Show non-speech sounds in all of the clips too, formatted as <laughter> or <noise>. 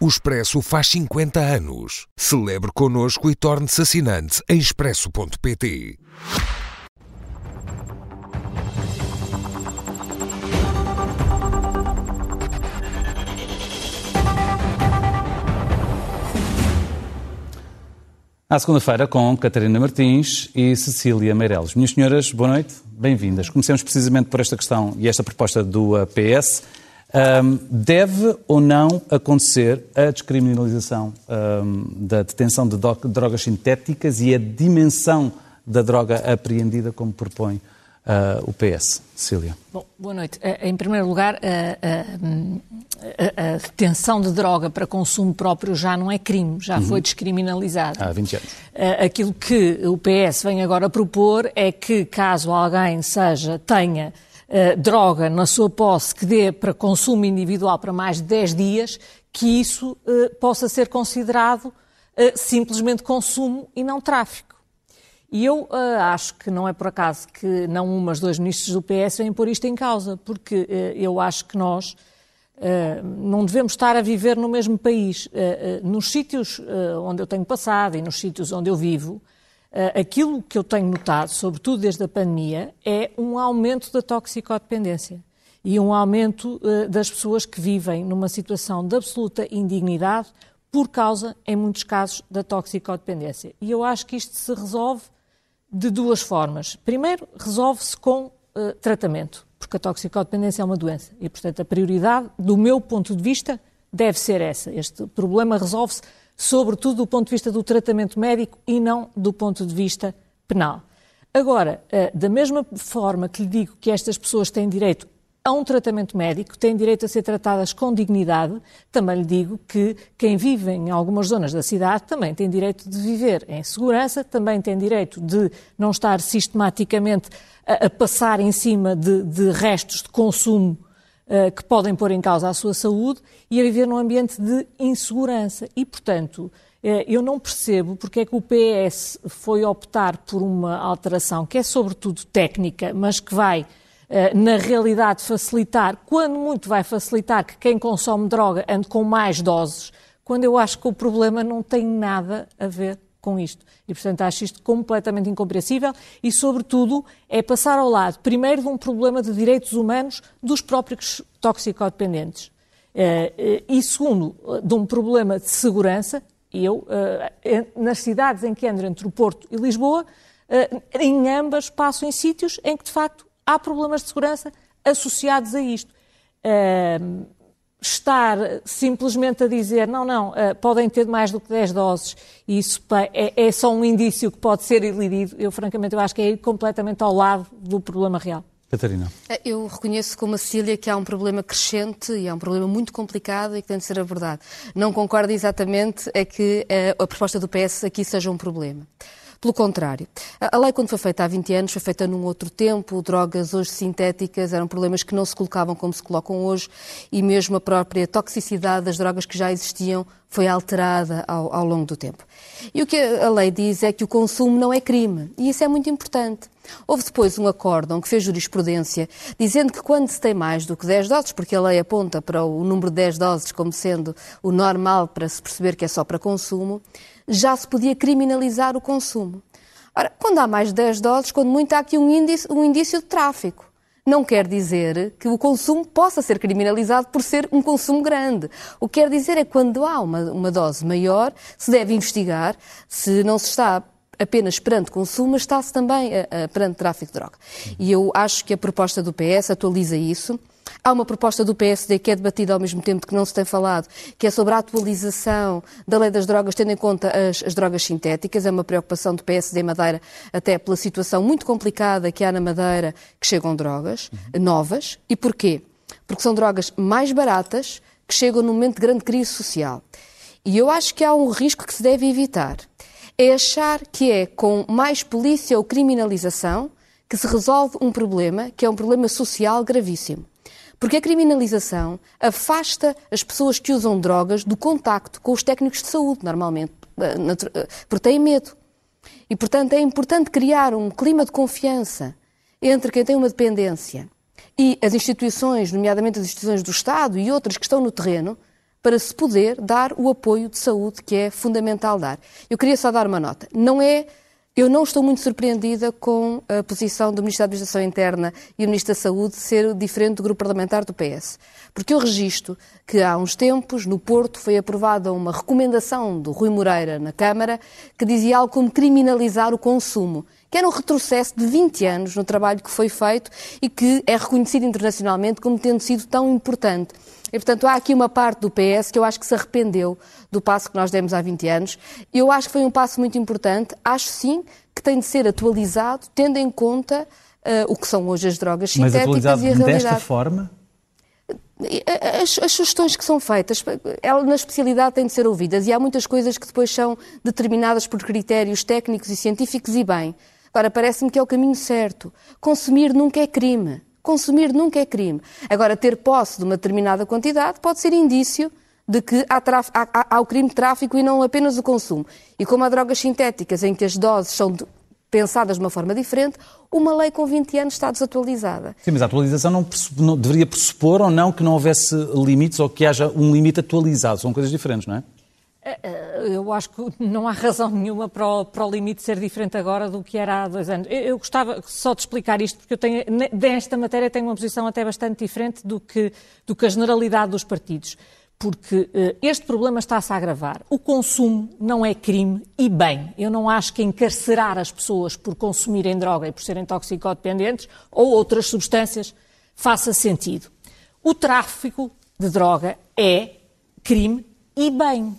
O Expresso faz 50 anos. Celebre connosco e torne-se assinante em expresso.pt. À segunda-feira, com Catarina Martins e Cecília Meireles. Minhas senhoras, boa noite, bem-vindas. Comecemos precisamente por esta questão e esta proposta do PS. Um, deve ou não acontecer a descriminalização um, da detenção de drogas sintéticas e a dimensão da droga apreendida, como propõe uh, o PS. Cecília. Bom, boa noite. Eh, em primeiro lugar, a, a, a, detenção de droga para consumo próprio já não é crime, já uhum. foi descriminalizado. Há 20 anos. Eh, aquilo que o PS vem agora propor é que, caso alguém seja, tenha uh, droga na sua posse que dê para consumo individual para mais de 10 dias, que isso uh, possa ser considerado uh, simplesmente consumo e não tráfico. E eu uh, acho que não é por acaso que não um, mas dois ministros do PS vêm pôr isto em causa, porque uh, eu acho que nós uh, não devemos estar a viver no mesmo país. nos sítios onde eu tenho passado e nos sítios onde eu vivo, aquilo que eu tenho notado, sobretudo desde a pandemia, é um aumento da toxicodependência e um aumento das pessoas que vivem numa situação de absoluta indignidade por causa, em muitos casos, da toxicodependência. E eu acho que isto se resolve de duas formas. Primeiro, resolve-se com uh, tratamento, porque a toxicodependência é uma doença e, portanto, a prioridade, do meu ponto de vista, deve ser essa. Este problema resolve-se, sobretudo, do ponto de vista do tratamento médico e não do ponto de vista penal. Agora, uh, da mesma forma que lhe digo que estas pessoas têm direito a um tratamento médico, têm direito a ser tratadas com dignidade. Também lhe digo que quem vive em algumas zonas da cidade também tem direito de viver em segurança, também tem direito de não estar sistematicamente a, a passar em cima de, de restos de consumo uh, que podem pôr em causa a sua saúde e a viver num ambiente de insegurança. E, portanto, uh, eu não percebo porque é que o PS foi optar por uma alteração que é sobretudo técnica, mas que vai eh, na realidade, facilitar, quando muito vai facilitar que quem consome droga ande com mais doses, quando eu acho que o problema não tem nada a ver com isto. E, portanto, acho isto completamente incompreensível e, sobretudo, é passar ao lado, primeiro, de um problema de direitos humanos dos próprios toxicodependentes. Eh, eh, e, segundo, de um problema de segurança. Eu, nas cidades em que ando entre o Porto e Lisboa, em ambas passo em sítios em que, de facto, há problemas de segurança associados a isto. Estar simplesmente a dizer não, não, uh, podem ter mais do que 10 doses e isso é, é, só um indício que pode ser elidido, eu francamente eu acho que é ir completamente ao lado do problema real. Catarina. Eh, eu reconheço como a Cecília que há um problema crescente e é um problema muito complicado e que tem de ser abordado. Não concordo exatamente é que uh, a proposta do PS aqui seja um problema. Pelo contrário, a lei, quando foi feita há 20 anos, foi feita num outro tempo. Drogas hoje sintéticas eram problemas que não se colocavam como se colocam hoje e mesmo a própria toxicidade das drogas que já existiam foi alterada ao, ao longo do tempo. E o que a lei diz é que o consumo não é crime e isso é muito importante. Houve depois um acórdão que fez jurisprudência dizendo que quando se tem mais do que 10 doses, porque a lei aponta para o número de 10 doses como sendo o normal para se perceber que é só para consumo, já se podia criminalizar o consumo. Ora, quando há mais de 10 doses, quando muito há aqui um indício, um indício de tráfico. Não quer dizer que o consumo possa ser criminalizado por ser um consumo grande. O que quer dizer é que quando há uma, uma dose maior, se deve investigar se não se está apenas perante consumo, mas está-se também a, a, perante tráfico de droga. E eu acho que a proposta do PS atualiza isso. Há uma proposta do PSD que é debatida ao mesmo tempo que não se tem falado, que é sobre a atualização da lei das drogas, tendo em conta as, as drogas sintéticas. É uma preocupação do PSD Madeira, até pela situação muito complicada que há na Madeira, que chegam drogas uhum. novas. E porquê? Porque são drogas mais baratas, que chegam num momento de grande crise social. E eu acho que há um risco que se deve evitar. É achar que é com mais polícia ou criminalização que se resolve um problema que é um problema social gravíssimo. Porque a criminalização afasta as pessoas que usam drogas do contacto com os técnicos de saúde, normalmente, eh, eh, porque têm medo. E, portanto, é importante criar um clima de confiança entre quem tem uma dependência e as instituições, nomeadamente as instituições do Estado e outras que estão no terreno, para se poder dar o apoio de saúde que é fundamental dar. Eu queria só dar uma nota. Não é eu não estou muito surpreendida com a posição do Ministro da Administração Interna e do Ministro da Saúde ser diferente do grupo parlamentar do PS. Porque eu registro que há uns tempos, no Porto, foi aprovada uma recomendação do Rui Moreira na Câmara que dizia algo como criminalizar o consumo que era um retrocesso de 20 anos no trabalho que foi feito e que é reconhecido internacionalmente como tendo sido tão importante. E, portanto, há aqui uma parte do PS que eu acho que se arrependeu do passo que nós demos há 20 anos. Eu acho que foi um passo muito importante. Acho sim que tem de ser atualizado, tendo em conta uh, o que são hoje as drogas sintéticas e a realidade. desta forma? As, as, sugestões que são feitas, ela na especialidade têm de ser ouvidas e há muitas coisas que depois são determinadas por critérios técnicos e científicos e bem. Agora, parece-me que é o caminho certo. Consumir nunca é crime. Consumir nunca é crime. Agora, ter posse de uma determinada quantidade pode ser indício de que há, há, há, o crime de tráfico e não apenas o consumo. E como há drogas sintéticas em que as doses são de, pensadas de uma forma diferente, uma lei com 20 anos está desatualizada. Sim, mas a atualização não, não, deveria pressupor ou não que não houvesse limites ou que haja um limite atualizado. São coisas diferentes, não é? É, é, eu acho que não há razão nenhuma para o, para o, limite ser diferente agora do que era há dois anos. Eu, eu, gostava só de explicar isto, porque eu tenho, nesta matéria tenho uma posição até bastante diferente do que, do que a generalidade dos partidos. Porque uh, este problema está-se a agravar. O consumo não é crime e bem. Eu não acho que encarcerar as pessoas por consumirem droga e por serem toxicodependentes ou outras substâncias faça sentido. O tráfico de droga é crime e bem.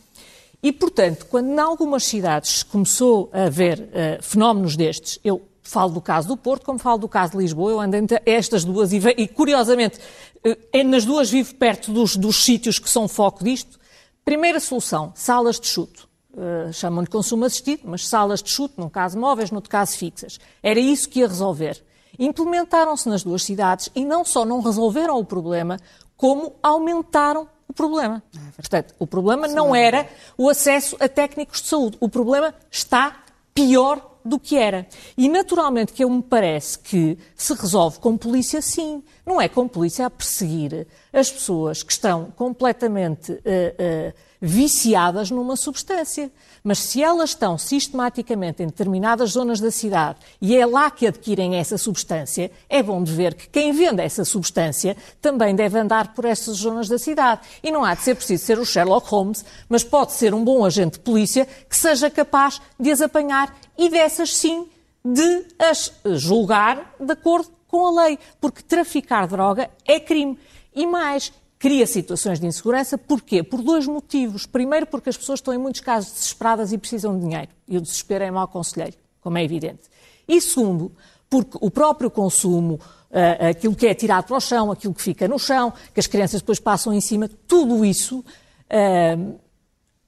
E, portanto, quando em algumas cidades começou a haver uh, fenómenos destes, eu falo do caso do Porto, como falo do caso de Lisboa, eu ando entre estas duas e, e curiosamente, uh, nas duas vivo perto dos, dos sítios que são foco disto. Primeira solução, salas de chute. Uh, chamam-lhe consumo assistido, mas salas de chute, num caso móveis, no outro caso fixas. Era isso que ia resolver. Implementaram-se nas duas cidades e não só não resolveram o problema, como aumentaram o problema. Portanto, o problema não era o acesso a técnicos de saúde. O problema está pior do que era. E naturalmente que eu me parece que se resolve com polícia, sim. Não é com polícia a perseguir as pessoas que estão completamente uh, uh, viciadas numa substância. Mas se elas estão sistematicamente em determinadas zonas da cidade e é lá que adquirem essa substância, é bom de ver que quem vende essa substância também deve andar por essas zonas da cidade. E não há de ser preciso ser o Sherlock Holmes, mas pode ser um bom agente de polícia que seja capaz de as apanhar e dessas sim de as julgar de acordo com a lei, porque traficar droga é crime. E mais, cria situações de insegurança. Porquê? Por dois motivos. Primeiro, porque as pessoas estão, em muitos casos, desesperadas e precisam de dinheiro. E o desespero é mau conselheiro, como é evidente. E segundo, porque o próprio consumo, uh, aquilo que é tirado para o chão, aquilo que fica no chão, que as crianças depois passam em cima, tudo isso, uh,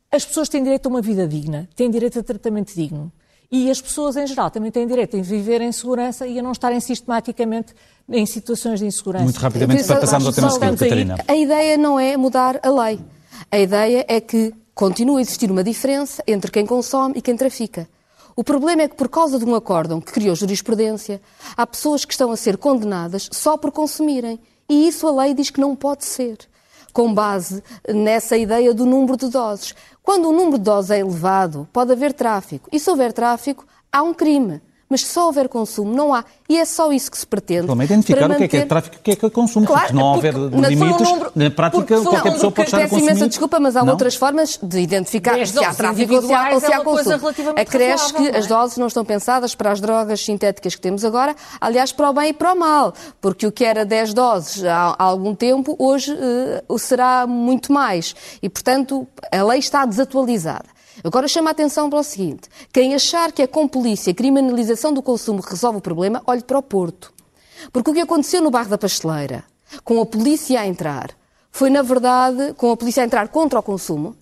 as pessoas têm direito a uma vida digna, têm direito a tratamento digno. E as pessoas, em geral, também têm direito a viver em segurança e a não estarem sistematicamente em situações de insegurança. Muito rapidamente, para passarmos ao tema seguinte, Catarina. A ideia não é mudar a lei. A ideia é que continue a existir uma diferença entre quem consome e quem trafica. O problema é que, por causa de um acórdão que criou jurisprudência, há pessoas que estão a ser condenadas só por consumirem. E isso a lei diz que não pode ser, com base nessa ideia do número de doses. Quando o número de doses é elevado, pode haver tráfico. E se houver tráfico, há um crime mas se só houver consumo, não há. E é só isso que se pretende. Pelo identificar manter... o que é que é tráfico e o que é que é consumo. Claro, se não houver limites, um número... na prática qualquer pessoa pode estar a consumir. imensa desculpa, mas há não? outras formas de identificar se há tráfico ou se há, ou se há é consumo. Acresce que as é? doses não estão pensadas para as drogas sintéticas que temos agora, aliás, para o bem e para o mal, porque o que era 10 doses há, há algum tempo, hoje uh, será muito mais. E, portanto, a lei está desatualizada. Agora chama a atenção para o seguinte: quem achar que é com polícia, criminalização do consumo resolve o problema, olhe para o Porto. Porque o que aconteceu no bairro da Pasteleira, com a polícia a entrar, foi, na verdade, com a polícia a entrar contra o consumo,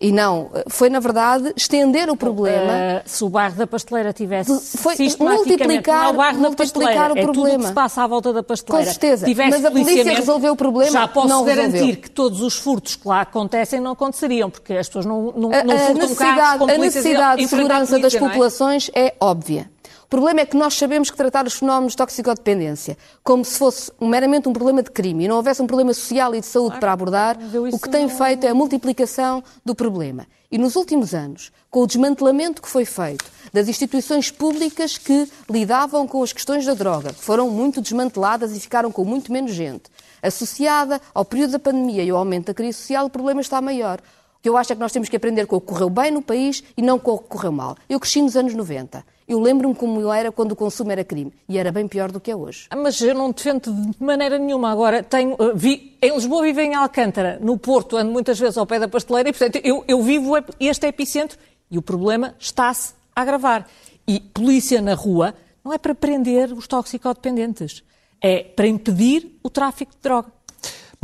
e não, foi na verdade estender o problema. Uh, se o bairro da pasteleira tivesse foi multiplicar, não o multiplicar o problema. É tudo que se passa à volta da pasteleira. Com certeza, mas a polícia resolveu o problema. Já posso não garantir resolveu. que todos os furtos que lá acontecem não aconteceriam, porque as pessoas não, não, não a, furtam carros com A necessidade de segurança das populações é óbvia. O problema é que nós sabemos que tratar os fenómenos de toxicodependência como se fosse meramente um problema de crime e não houvesse um problema social e de saúde para abordar, o que tem feito é a multiplicação do problema. E nos últimos anos, com o desmantelamento que foi feito das instituições públicas que lidavam com as questões da droga, que foram muito desmanteladas e ficaram com muito menos gente, associada ao período da pandemia e ao aumento da crise social, o problema está maior que eu acho é que nós temos que aprender com o que correu bem no país e não com o que correu mal. Eu cresci nos anos 90. Eu lembro-me como era quando o consumo era crime. E era bem pior do que é hoje. Ah, mas eu não defendo de maneira nenhuma. Agora, tenho, uh, vi, em Lisboa vivo em Alcântara. No Porto ando muitas vezes ao pé da pasteleira e, portanto, eu, eu vivo este epicentro e o problema está-se a agravar. E polícia na rua não é para prender os toxicodependentes. É para impedir o tráfico de droga.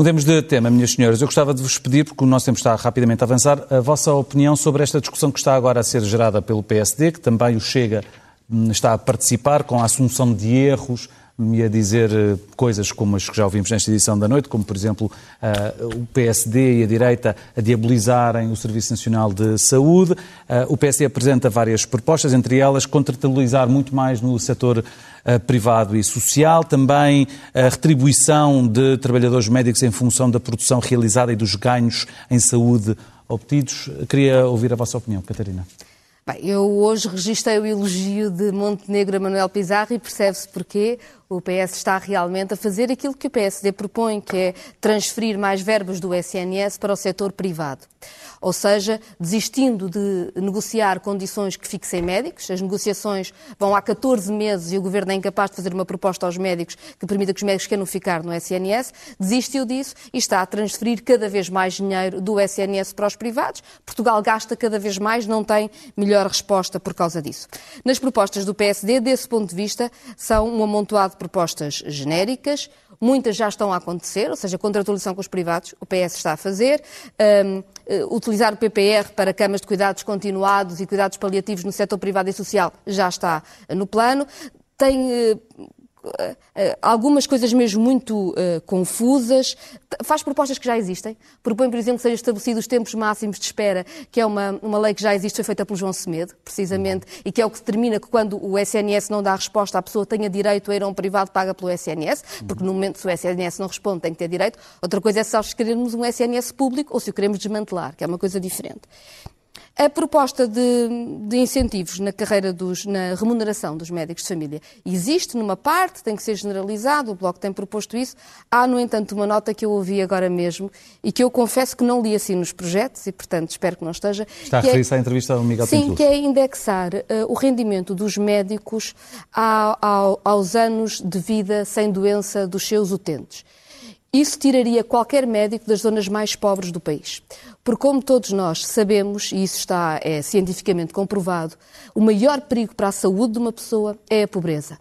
Mudemos de tema, minhas senhoras. Eu gostava de vos pedir, porque o nosso tempo está rapidamente a avançar, a vossa opinião sobre esta discussão que está agora a ser gerada pelo PSD, que também o Chega hum, está a participar com a assunção de erros, me a dizer eh, coisas como as que já ouvimos nesta edição da noite, como, por exemplo, uh, o PSD e a direita a diabolizarem o Serviço Nacional de Saúde. Uh, o PSD apresenta várias propostas, entre elas contratualizar muito mais no setor privado e social, também a retribuição de trabalhadores médicos em função da produção realizada e dos ganhos em saúde obtidos. Queria ouvir a vossa opinião, Catarina. Bem, eu hoje registrei o elogio de Montenegro a Manuel Pizarro e percebe-se porquê o PS está realmente a fazer aquilo que o PSD propõe, que é transferir mais verbas do SNS para o setor privado. Ou seja, desistindo de negociar condições que fixem médicos, as negociações vão há 14 meses e o Governo é incapaz de fazer uma proposta aos médicos que permita que os médicos queiram ficar no SNS, desistiu disso e está a transferir cada vez mais dinheiro do SNS para os privados. Portugal gasta cada vez mais, não tem melhor resposta por causa disso. Nas propostas do PSD, desse ponto de vista, são um amontoado propostas genéricas, muitas já estão a acontecer, ou seja, contratualização com os privados, o PS está a fazer, um, eh, utilizar o PPR para camas de cuidados continuados e cuidados paliativos no setor privado e social já está no plano. Tem eh, algumas coisas mesmo muito uh, confusas, faz propostas que já existem, propõe, por exemplo, que sejam estabelecidos os tempos máximos de espera, que é uma, uma lei que já existe, foi feita pelo João Semedo, precisamente, e que é o que determina que quando o SNS não dá resposta, a pessoa tenha direito a ir a um privado paga pelo SNS, porque no momento se o SNS não responde, tem que ter direito. Outra coisa é se nós queremos um SNS público ou se o queremos desmantelar, que é uma coisa diferente. A proposta de, de, incentivos na carreira dos, na remuneração dos médicos de família existe numa parte, tem que ser generalizado, o Bloco tem proposto isso. Há, no entanto, uma nota que eu ouvi agora mesmo e que eu confesso que não li assim nos projetos e, portanto, espero que não esteja. Está a referir-se é, à entrevista ao Miguel Sim, que é indexar uh, o rendimento dos médicos ao, ao, aos anos de vida sem doença dos seus utentes. Isso tiraria qualquer médico das zonas mais pobres do país. Porque, como todos nós sabemos, e isso está é, cientificamente comprovado, o maior perigo para a saúde de uma pessoa é a pobreza.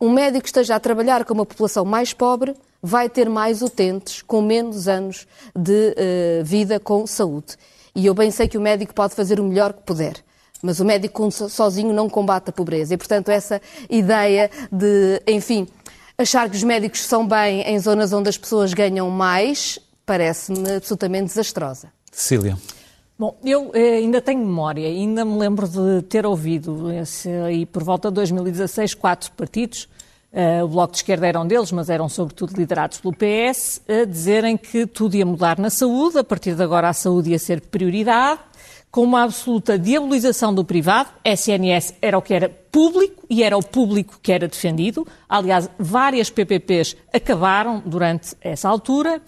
Um médico que esteja a trabalhar com uma população mais pobre vai ter mais utentes com menos anos de uh, vida com saúde. E eu bem sei que o médico pode fazer o melhor que puder. Mas o médico sozinho não combate a pobreza. E, portanto, essa ideia de, enfim, Achar que os médicos são bem em zonas onde as pessoas ganham mais parece-me absolutamente desastrosa. Cecília. Bom, eu eh, ainda tenho memória, ainda me lembro de ter ouvido esse, aí por volta de 2016 quatro partidos, uh, o Bloco de Esquerda era um deles, mas eram sobretudo liderados pelo PS, a dizerem que tudo ia mudar na saúde, a partir de agora a saúde ia ser prioridade, com uma absoluta diabolização do privado. SNS era o que era público e era o público que era defendido. Aliás, várias PPPs acabaram durante essa altura.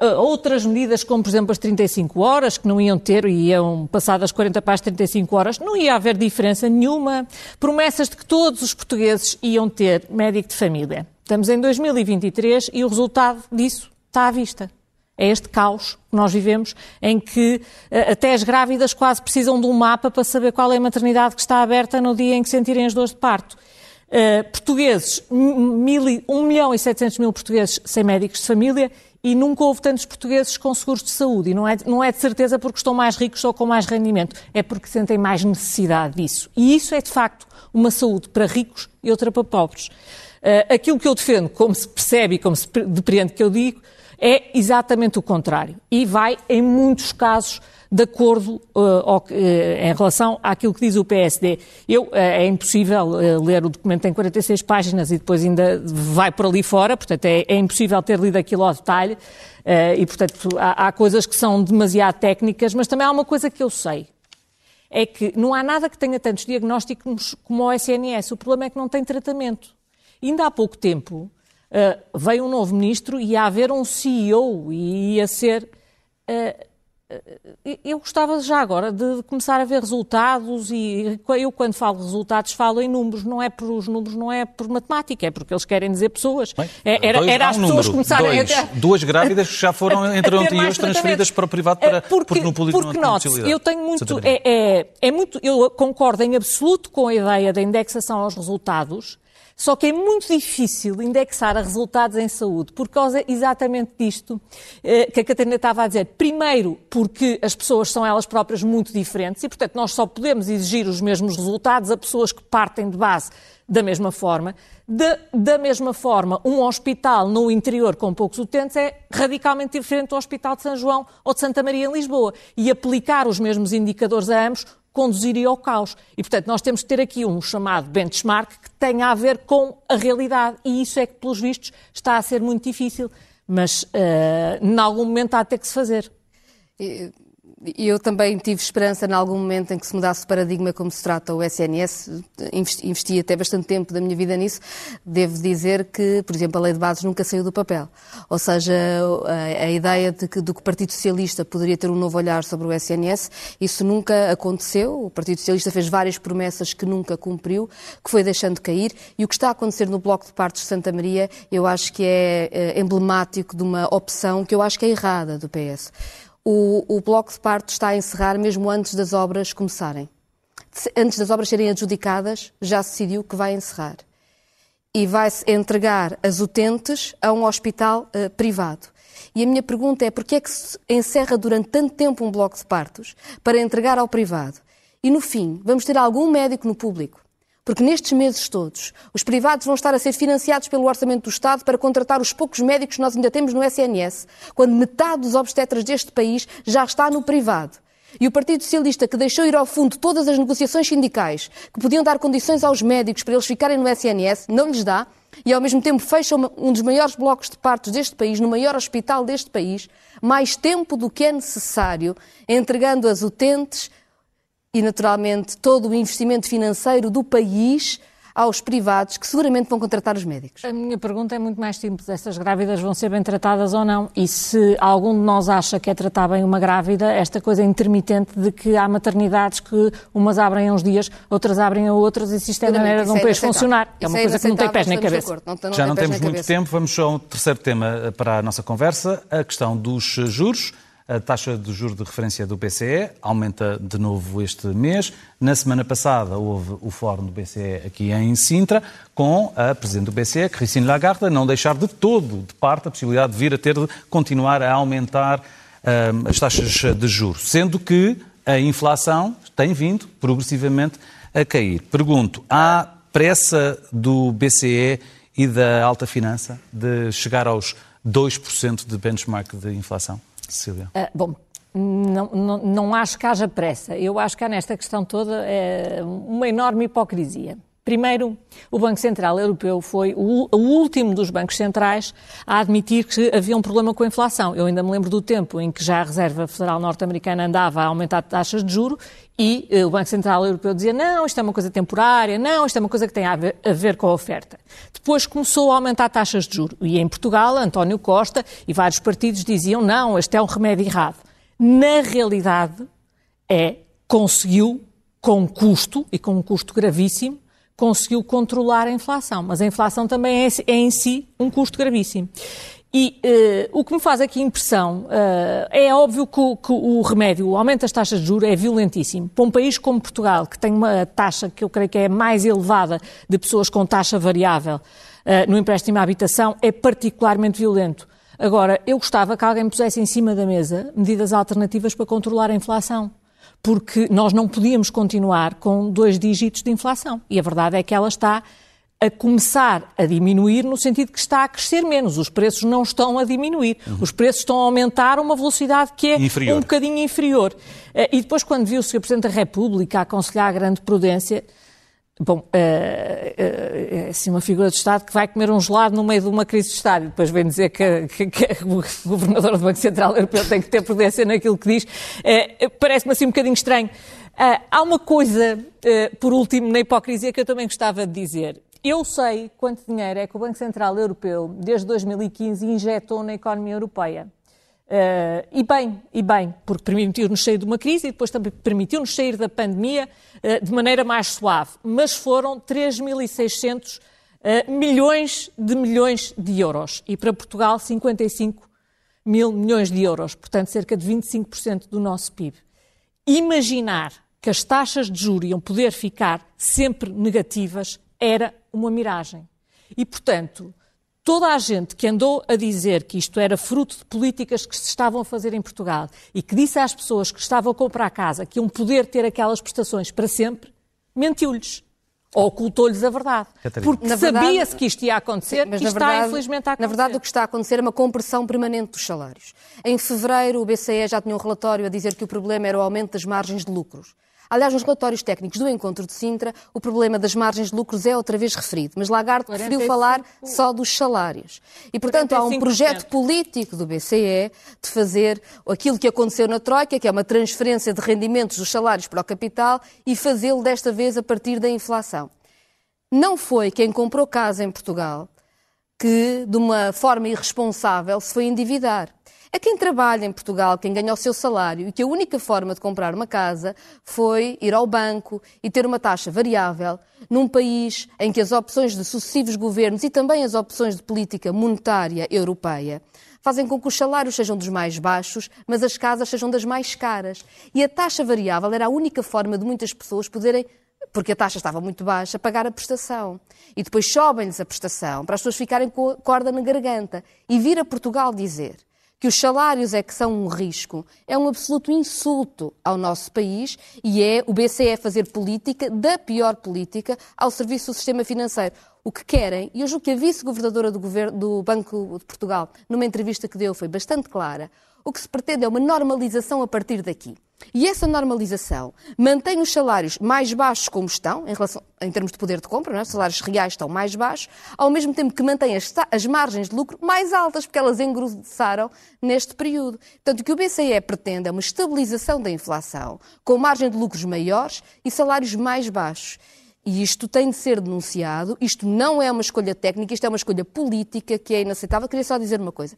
Uh, outras medidas, como por exemplo as 35 horas, que não iam ter iam passar das 40 para as 35 horas, não ia haver diferença nenhuma. Promessas de que todos os portugueses iam ter médico de família. Estamos em 2023 e o resultado disso está à vista é este caos que nós vivemos, em que eh, até as grávidas quase precisam de um mapa para saber qual é a maternidade que está aberta no dia em que sentirem as dores de parto. Uh, portugueses, 1 milhão e 700 mil portugueses sem médicos de família e nunca houve tantos portugueses com seguros de saúde. E não é, não é de certeza porque estão mais ricos ou com mais rendimento, é porque sentem mais necessidade disso. E isso é, de facto, uma saúde para ricos e outra para pobres. Uh, aquilo que eu defendo, como se percebe e como se depreende que eu digo, é exatamente o contrário. E vai, em muitos casos, de acordo uh, ao, uh, em relação àquilo que diz o PSD. Eu, uh, é impossível ler o documento em 46 páginas e depois ainda vai por ali fora, portanto é, é impossível ter lido aquilo ao detalhe e, portanto, há, há coisas que são demasiado técnicas, mas também há uma coisa que eu sei, é que não há nada que tenha tantos diagnósticos como o SNS. O problema é que não tem tratamento. Ainda há pouco tempo uh, veio um novo ministro e ia haver um CEO e ia ser. Uh, eu gostava já agora de começar a ver resultados e eu quando falo resultados falo em números, não é por os números, não é por matemática, é porque eles querem dizer pessoas. Bem, é, era, era as um pessoas número, começarem dois, a, Duas grávidas que já foram <laughs> entre ontem e hoje transferidas para o privado para, porque, porque no público porque, não note, eu tenho muito é, é, é muito, eu concordo em absoluto com a ideia da indexação aos resultados, só que é muito difícil indexar a resultados em saúde por causa exatamente disto eh, que a Catarina estava a dizer. Primeiro, porque as pessoas são elas próprias muito diferentes e, portanto, nós só podemos exigir os mesmos resultados a pessoas que partem de base da mesma forma. De, da mesma forma, um hospital no interior com poucos utentes é radicalmente diferente do Hospital de São João ou de Santa Maria em Lisboa. E aplicar os mesmos indicadores a ambos conduziria ao caos. E, portanto, nós temos que ter aqui um chamado benchmark que tenha a ver com a realidade. E isso é que, pelos vistos, está a ser muito difícil. Mas, uh, em algum momento, há até que se fazer. Eu também tive esperança em algum momento em que se mudasse o paradigma como se trata o SNS. Investi até bastante tempo da minha vida nisso. Devo dizer que, por exemplo, a lei de bases nunca saiu do papel. Ou seja, a, a ideia de que, do que o Partido Socialista poderia ter um novo olhar sobre o SNS, isso nunca aconteceu. O Partido Socialista fez várias promessas que nunca cumpriu, que foi deixando cair. E o que está a acontecer no Bloco de Partes de Santa Maria, eu acho que é, é emblemático de uma opção que eu acho que é errada do PS o, o bloco de parto está a encerrar mesmo antes das obras começarem. Antes das obras serem adjudicadas, já se decidiu que vai encerrar. E vai-se entregar as utentes a um hospital uh, privado. E a minha pergunta é porquê é que se encerra durante tanto tempo um bloco de partos para entregar ao privado? E no fim, vamos ter algum médico no público porque nestes meses todos, os privados vão estar a ser financiados pelo Orçamento do Estado para contratar os poucos médicos que nós ainda temos no SNS, quando metade dos obstetras deste país já está no privado. E o Partido Socialista, que deixou ir ao fundo todas as negociações sindicais que podiam dar condições aos médicos para eles ficarem no SNS, não lhes dá, e ao mesmo tempo fecha um dos maiores blocos de partos deste país, no maior hospital deste país, mais tempo do que é necessário, entregando as utentes e, naturalmente, todo o investimento financeiro do país aos privados que seguramente vão contratar os médicos. A minha pergunta é muito mais simples. Estas grávidas vão ser bem tratadas ou não? E se algum de nós acha que é tratar bem uma grávida, esta coisa intermitente de que há maternidades que umas abrem a uns dias, outras abrem a outros, e se isto é maneira de um é país funcionar. É uma coisa que não tem pés nem cabeça. Não, não Já não temos muito tempo, vamos ao terceiro tema para a nossa conversa, a questão dos juros. A taxa de juros de referência do BCE aumenta de novo este mês. Na semana passada houve o fórum do BCE aqui em Sintra, com a Presidente do BCE, Christine Lagarde, não deixar de todo de parte a possibilidade de vir a ter de continuar a aumentar um, as taxas de juros, sendo que a inflação tem vindo progressivamente a cair. Pergunto, há pressa do BCE e da alta finança de chegar aos 2% de benchmark de inflação? Cecília? Uh, bom, não, não, não, acho que haja pressa. Eu acho que há nesta questão toda é, uma enorme hipocrisia. Primeiro, o Banco Central Europeu foi o, o, último dos bancos centrais a admitir que havia um problema com a inflação. Eu ainda me lembro do tempo em que já a Reserva Federal Norte-Americana andava a aumentar taxas de juro e eh, o Banco Central Europeu dizia não, isto é uma coisa temporária, não, isto é uma coisa que tem a ver, a ver com a oferta. Depois começou a aumentar taxas de juro e em Portugal, António Costa e vários partidos diziam não, este é um remédio errado. Na realidade, é, conseguiu, com custo, e com um custo gravíssimo, conseguiu controlar a inflação, mas a inflação também é, é em si um custo gravíssimo. E uh, o que me faz aqui impressão uh, é óbvio que o, que o, remédio, o aumento das taxas de juros é violentíssimo. Para um país como Portugal, que tem uma taxa que eu creio que é mais elevada de pessoas com taxa variável uh, no empréstimo à habitação, é particularmente violento. Agora, eu gostava que alguém pusesse em cima da mesa medidas alternativas para controlar a inflação porque nós não podíamos continuar com dois dígitos de inflação. E a verdade é que ela está a começar a diminuir no sentido que está a crescer menos. Os preços não estão a diminuir. Uhum. Os preços estão a aumentar a uma velocidade que é inferior. um bocadinho inferior. Eh, e depois, quando viu o Sr. Presidente da República a aconselhar a grande prudência, Bom, é, é, é assim uma figura de Estado que vai comer um gelado no meio de uma crise de Estado e depois vem dizer que, que, que <laughs> o governador do Banco Central Europeu tem que ter prudência naquilo que diz. É, Parece-me assim um bocadinho estranho. Há uma coisa, por último, na hipocrisia que eu também gostava de dizer. Eu sei quanto dinheiro é que o Banco Central Europeu, desde 2015, injetou na economia europeia. Uh, e bem, e bem, porque permitiu-nos sair de uma crise e depois também permitiu-nos sair da pandemia uh, de maneira mais suave. Mas foram 3.600 uh, eh, milhões de milhões de euros. E para Portugal, 55 mil milhões de euros. Portanto, cerca de 25% do nosso PIB. Imaginar que as taxas de juros iam poder ficar sempre negativas era uma miragem. E, portanto, toda a gente que andou a dizer que isto era fruto de políticas que se estavam a fazer em Portugal e que disse às pessoas que estavam a comprar casa que iam poder ter aquelas prestações para sempre, mentiu-lhes. Ou ocultou-lhes a verdade. Catarina. Porque sabia-se que isto ia acontecer mas, e está, verdade, infelizmente, a acontecer. Na verdade, o que está a acontecer é uma compressão permanente dos salários. Em fevereiro, o BCE já tinha um relatório a dizer que o problema era o aumento das margens de lucros. Aliás, nos relatórios técnicos do encontro de Sintra, o problema das margens de lucros é outra vez referido, mas Lagarde 45... preferiu falar só dos salários. E, portanto, 45%. há um projeto político do BCE de fazer aquilo que aconteceu na Troika, que é uma transferência de rendimentos dos salários para o capital, e fazê-lo desta vez a partir da inflação. Não foi quem comprou casa em Portugal que, de uma forma irresponsável, se foi endividar a quem trabalha em Portugal, quem ganha o seu salário e que a única forma de comprar uma casa foi ir ao banco e ter uma taxa variável, num país em que as opções de sucessivos governos e também as opções de política monetária europeia fazem com que os salários sejam dos mais baixos, mas as casas sejam das mais caras. E a taxa variável era a única forma de muitas pessoas poderem porque a taxa estava muito baixa, pagar a prestação. E depois sobem-lhes a prestação para as pessoas ficarem com a corda na garganta. E vir a Portugal dizer que os salários é que são um risco, é um absoluto insulto ao nosso país e é o BCE fazer política, da pior política, ao serviço do sistema financeiro. O que querem, e eu julgo que a vice-governadora do, do Banco de Portugal, numa entrevista que deu, foi bastante clara, o que se pretende é uma normalização a partir daqui. E essa normalização mantém os salários mais baixos como estão, em, relação, em termos de poder de compra, é? os salários reais estão mais baixos, ao mesmo tempo que mantém as, as margens de lucro mais altas, porque elas engrossaram neste período. Portanto, o que o BCE pretende é uma estabilização da inflação, com margem de lucros maiores e salários mais baixos. E isto tem de ser denunciado, isto não é uma escolha técnica, isto é uma escolha política que é inaceitável. Queria só dizer uma coisa.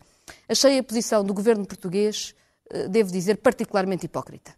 Achei a posição do governo português eh, devo dizer, particularmente hipócrita.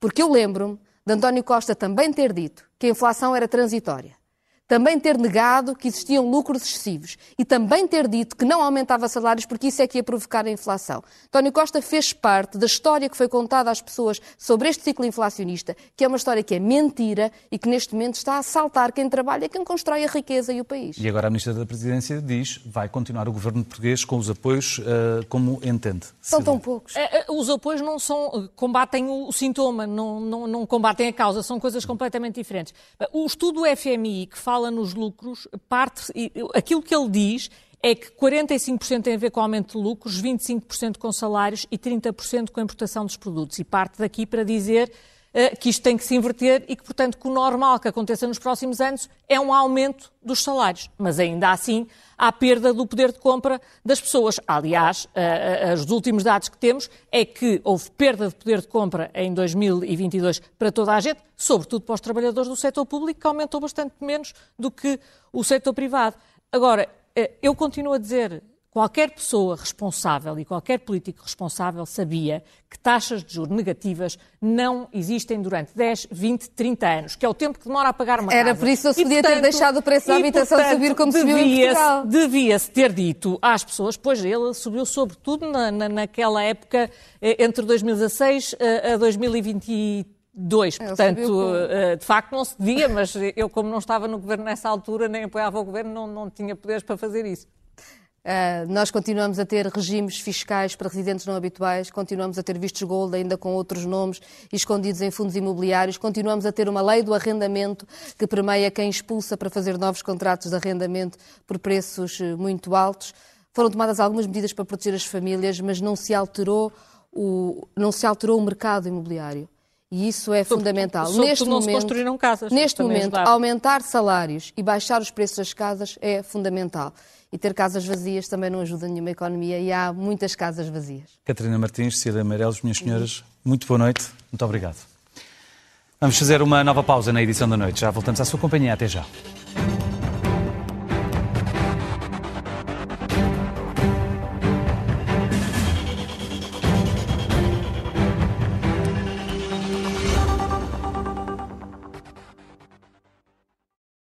Porque eu lembro-me de António Costa também ter dito que a inflação era transitória também ter negado que existiam lucros excessivos e também ter dito que não aumentava salários porque isso é que ia provocar a inflação. António Costa fez parte da história que foi contada às pessoas sobre este ciclo inflacionista, que é uma história que é mentira e que neste momento está a assaltar quem trabalha, quem constrói a riqueza e o país. E agora a Ministra da Presidência diz vai continuar o governo português com os apoios uh, como entende. São tão poucos. É, os apoios não são, combatem o, sintoma, não, não, não combatem a causa, são coisas completamente diferentes. O estudo FMI que fala fala nos lucros, parte, aquilo que ele diz é que 45% tem a ver com aumento de lucros, 25% com salários e 30% com a importação dos produtos. E parte daqui para dizer que isto tem que se inverter e que, portanto, que o normal que aconteça nos próximos anos é um aumento dos salários. Mas ainda assim há perda do poder de compra das pessoas. Aliás, uh, uh, os últimos dados que temos é que houve perda de poder de compra em 2022 para toda a gente, sobretudo para os trabalhadores do setor público, que aumentou bastante menos do que o setor privado. Agora, eu continuo a dizer, Qualquer pessoa responsável e qualquer político responsável sabia que taxas de juros negativas não existem durante 10, 20, 30 anos, que é o tempo que demora a pagar uma Era casa. por isso que se podia ter deixado o preço da habitação portanto, subir como subiu em Portugal. Devia-se ter dito às pessoas, pois ele subiu sobretudo na, na, naquela época eh, entre 2016 eh, a 2022. Portanto, eh, de facto não se devia, mas eu, como não estava no governo nessa altura, nem apoiava o governo, não, não tinha poderes para fazer isso. Uh, nós continuamos a ter regimes fiscais para residentes não habituais, continuamos a ter vistos gold ainda com outros nomes escondidos em fundos imobiliários, continuamos a ter uma lei do arrendamento que permeia quem expulsa para fazer novos contratos de arrendamento por preços eh, muito altos. Foram tomadas algumas medidas para proteger as famílias, mas não se alterou o, não se alterou o mercado imobiliário. E isso é fundamental. Sobretudo neste não momento, se construíram casas. Neste momento, aumentar salários e baixar os preços das casas é fundamental. E ter casas vazias também não ajuda nenhuma economia e há muitas casas vazias. Catarina Martins, Cida Amarelos, minhas senhoras, muito boa noite. Muito obrigado. Vamos fazer uma nova pausa na edição da noite. Já voltamos à sua companhia. Até já.